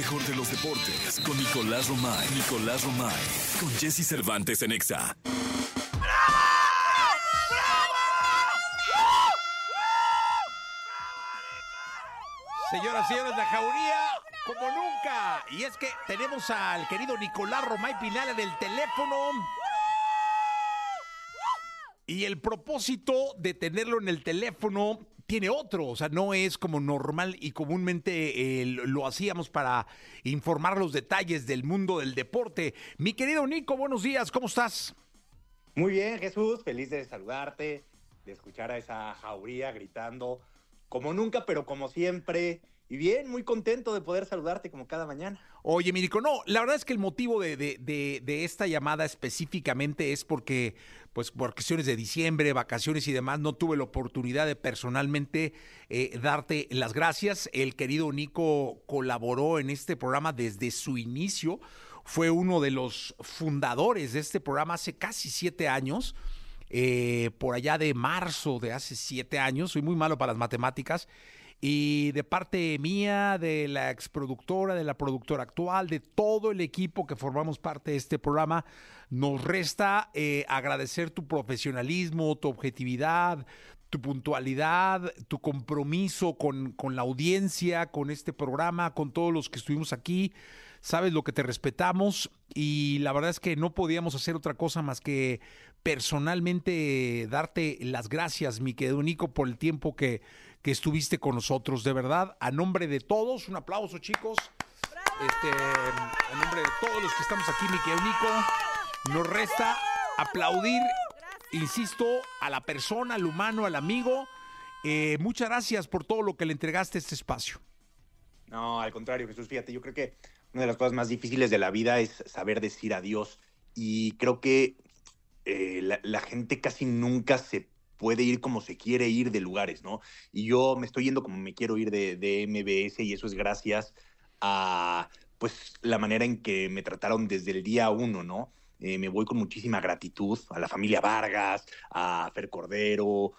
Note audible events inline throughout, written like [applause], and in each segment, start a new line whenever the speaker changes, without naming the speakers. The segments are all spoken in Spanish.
mejor de los deportes con Nicolás Romay. Nicolás Romay. Con Jesse Cervantes en Exa.
Señoras y señores, la jauría como nunca. Y es que tenemos al querido Nicolás Romay Pinal en el teléfono. Y el propósito de tenerlo en el teléfono tiene otro, o sea, no es como normal y comúnmente eh, lo hacíamos para informar los detalles del mundo del deporte. Mi querido Nico, buenos días, ¿cómo estás?
Muy bien, Jesús, feliz de saludarte, de escuchar a esa jauría gritando como nunca, pero como siempre. Y bien, muy contento de poder saludarte como cada mañana.
Oye, Mirico, no, la verdad es que el motivo de, de, de, esta llamada específicamente es porque, pues, por cuestiones de diciembre, vacaciones y demás, no tuve la oportunidad de personalmente eh, darte las gracias. El querido Nico colaboró en este programa desde su inicio. Fue uno de los fundadores de este programa hace casi siete años. Eh, por allá de marzo de hace siete años, soy muy malo para las matemáticas, y de parte mía, de la exproductora, de la productora actual, de todo el equipo que formamos parte de este programa, nos resta eh, agradecer tu profesionalismo, tu objetividad, tu puntualidad, tu compromiso con, con la audiencia, con este programa, con todos los que estuvimos aquí sabes lo que te respetamos y la verdad es que no podíamos hacer otra cosa más que personalmente darte las gracias, mi querido Nico, por el tiempo que, que estuviste con nosotros. De verdad, a nombre de todos, un aplauso, chicos. Este, a nombre de todos los que estamos aquí, mi querido Nico, nos resta aplaudir, insisto, a la persona, al humano, al amigo. Eh, muchas gracias por todo lo que le entregaste a este espacio.
No, al contrario, Jesús, fíjate, yo creo que una de las cosas más difíciles de la vida es saber decir adiós. Y creo que eh, la, gente casi nunca se puede ir como se quiere ir de lugares, ¿no? Y yo me estoy yendo como me quiero ir de, de MBS y eso es gracias a, pues, la manera en que me trataron desde el día uno, ¿no? Eh, me voy con muchísima gratitud a la familia Vargas, a Fer Cordero,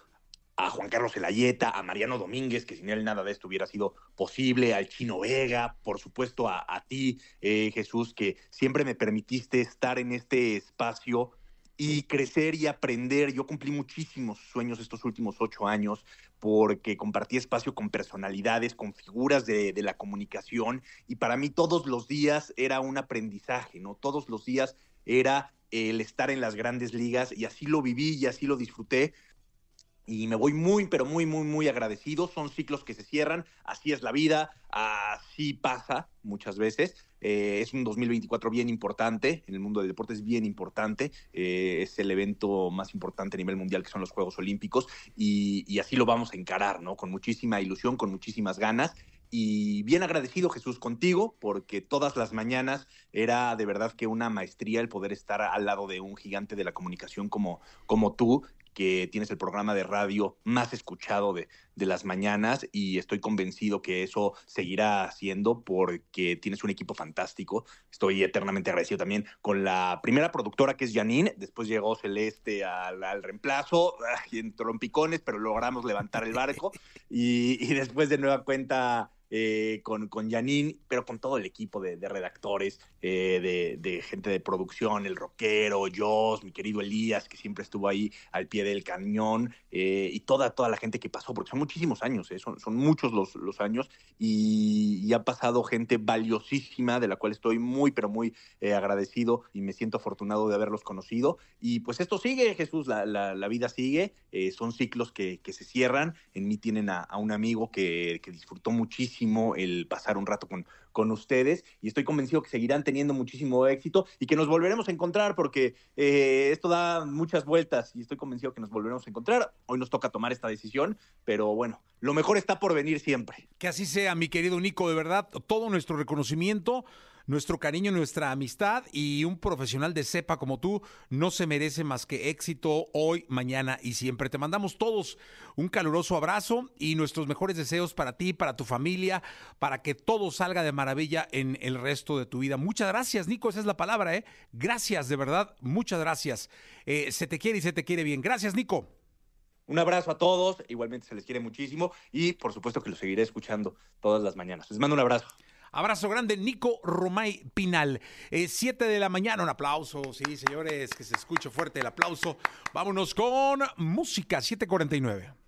a Juan Carlos Elayeta, a Mariano Domínguez, que sin él nada de esto hubiera sido posible, al Chino Vega, por supuesto a, ti, eh, Jesús, que siempre me permitiste estar en este espacio y crecer y aprender. Yo cumplí muchísimos sueños estos últimos ocho años porque compartí espacio con personalidades, con figuras de, la comunicación y para mí todos los días era un aprendizaje, ¿no? Todos los días era el estar en las grandes ligas y así lo viví y así lo disfruté y me voy muy, pero muy, muy, muy agradecido. Son ciclos que se cierran, así es la vida, así pasa muchas veces. Eh, es un 2024 bien importante, en el mundo del deporte es bien importante, eh, es el evento más importante a nivel mundial que son los Juegos Olímpicos y, y así lo vamos a encarar, ¿no? Con muchísima ilusión, con muchísimas ganas y bien agradecido Jesús contigo porque todas las mañanas era de verdad que una maestría el poder estar al lado de un gigante de la comunicación como, como tú que tienes el programa de radio más escuchado de, de, las mañanas y estoy convencido que eso seguirá siendo porque tienes un equipo fantástico. Estoy eternamente agradecido también con la primera productora que es Janine, después llegó Celeste al, al reemplazo en trompicones, pero logramos levantar el barco [laughs] y, y después de nueva cuenta eh, con, con pero con todo el equipo de, de redactores, eh, de, de, gente de producción, el rockero, Joss, mi querido Elías, que siempre estuvo ahí al pie del cañón, eh, y toda, toda la gente que pasó, porque son muchísimos años, son, son, muchos los, los años, y, y, ha pasado gente valiosísima, de la cual estoy muy, pero muy agradecido y me siento afortunado de haberlos conocido. Y pues esto sigue, Jesús, la, la, la vida sigue, son ciclos que, que, se cierran. En mí tienen a, a un amigo que, que disfrutó muchísimo el pasar un rato con, con ustedes y estoy convencido que seguirán teniendo muchísimo éxito y que nos volveremos a encontrar porque eh, esto da muchas vueltas y estoy convencido que nos volveremos a encontrar. Hoy nos toca tomar esta decisión, pero bueno, lo mejor está por venir siempre.
Que así sea, mi querido Nico, de verdad, todo nuestro reconocimiento nuestro cariño, nuestra amistad y un profesional de cepa como tú no se merece más que éxito hoy, mañana y siempre. Te mandamos todos un caluroso abrazo y nuestros mejores deseos para ti, para tu familia, para que todo salga de maravilla en el resto de tu vida. Muchas gracias, Nico, esa es la palabra, ¿eh? Gracias, de verdad, muchas gracias. Eh, se te quiere y se te quiere bien. Gracias, Nico.
Un abrazo a todos, igualmente se les quiere muchísimo y por supuesto que los seguiré escuchando todas las mañanas. Les mando un abrazo.
Abrazo grande, Nico Romay Pinal. Eh, siete de la mañana, un aplauso, sí, señores, que se escuche fuerte el aplauso. Vámonos con música, 749.